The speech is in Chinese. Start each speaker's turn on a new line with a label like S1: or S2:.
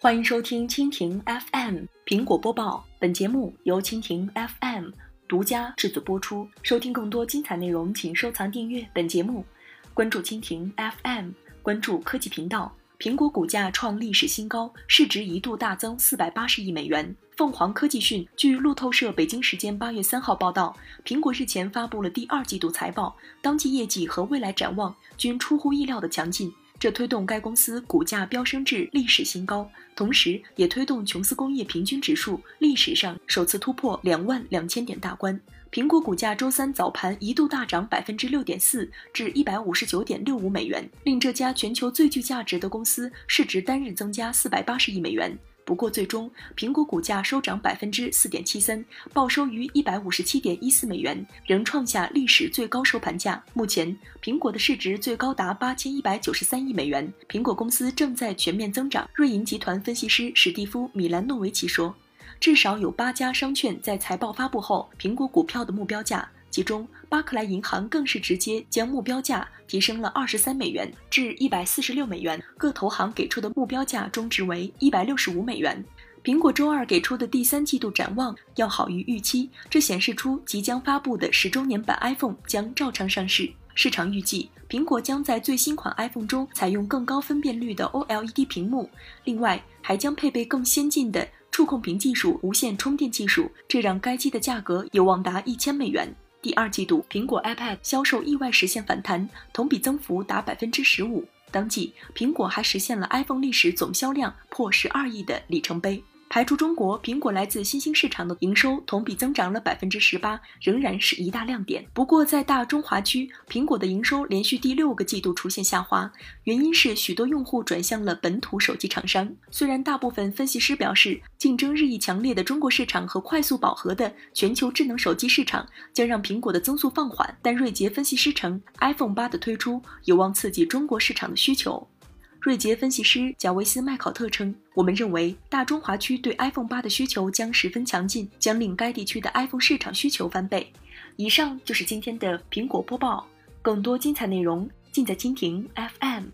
S1: 欢迎收听蜻蜓 FM 苹果播报，本节目由蜻蜓 FM 独家制作播出。收听更多精彩内容，请收藏订阅本节目，关注蜻蜓 FM，关注科技频道。苹果股价创历史新高，市值一度大增四百八十亿美元。凤凰科技讯，据路透社北京时间八月三号报道，苹果日前发布了第二季度财报，当季业绩和未来展望均出乎意料的强劲。这推动该公司股价飙升至历史新高，同时也推动琼斯工业平均指数历史上首次突破两万两千点大关。苹果股价周三早盘一度大涨百分之六点四，至一百五十九点六五美元，令这家全球最具价值的公司市值单日增加四百八十亿美元。不过，最终苹果股价收涨百分之四点七三，报收于一百五十七点一四美元，仍创下历史最高收盘价。目前，苹果的市值最高达八千一百九十三亿美元，苹果公司正在全面增长。瑞银集团分析师史蒂夫·米兰诺维奇说：“至少有八家商券在财报发布后，苹果股票的目标价。”其中，巴克莱银行更是直接将目标价提升了二十三美元至一百四十六美元，各投行给出的目标价中值为一百六十五美元。苹果周二给出的第三季度展望要好于预期，这显示出即将发布的十周年版 iPhone 将照常上市。市场预计，苹果将在最新款 iPhone 中采用更高分辨率的 OLED 屏幕，另外还将配备更先进的触控屏技术、无线充电技术，这让该机的价格有望达一千美元。第二季度，苹果 iPad 销售意外实现反弹，同比增幅达百分之十五。当季，苹果还实现了 iPhone 历史总销量破十二亿的里程碑。排除中国，苹果来自新兴市场的营收同比增长了百分之十八，仍然是一大亮点。不过，在大中华区，苹果的营收连续第六个季度出现下滑，原因是许多用户转向了本土手机厂商。虽然大部分分析师表示，竞争日益强烈的中国市场和快速饱和的全球智能手机市场将让苹果的增速放缓，但瑞杰分析师称，iPhone 八的推出有望刺激中国市场的需求。瑞杰分析师贾维斯·麦考特称：“我们认为大中华区对 iPhone 八的需求将十分强劲，将令该地区的 iPhone 市场需求翻倍。”以上就是今天的苹果播报，更多精彩内容尽在蜻蜓 FM。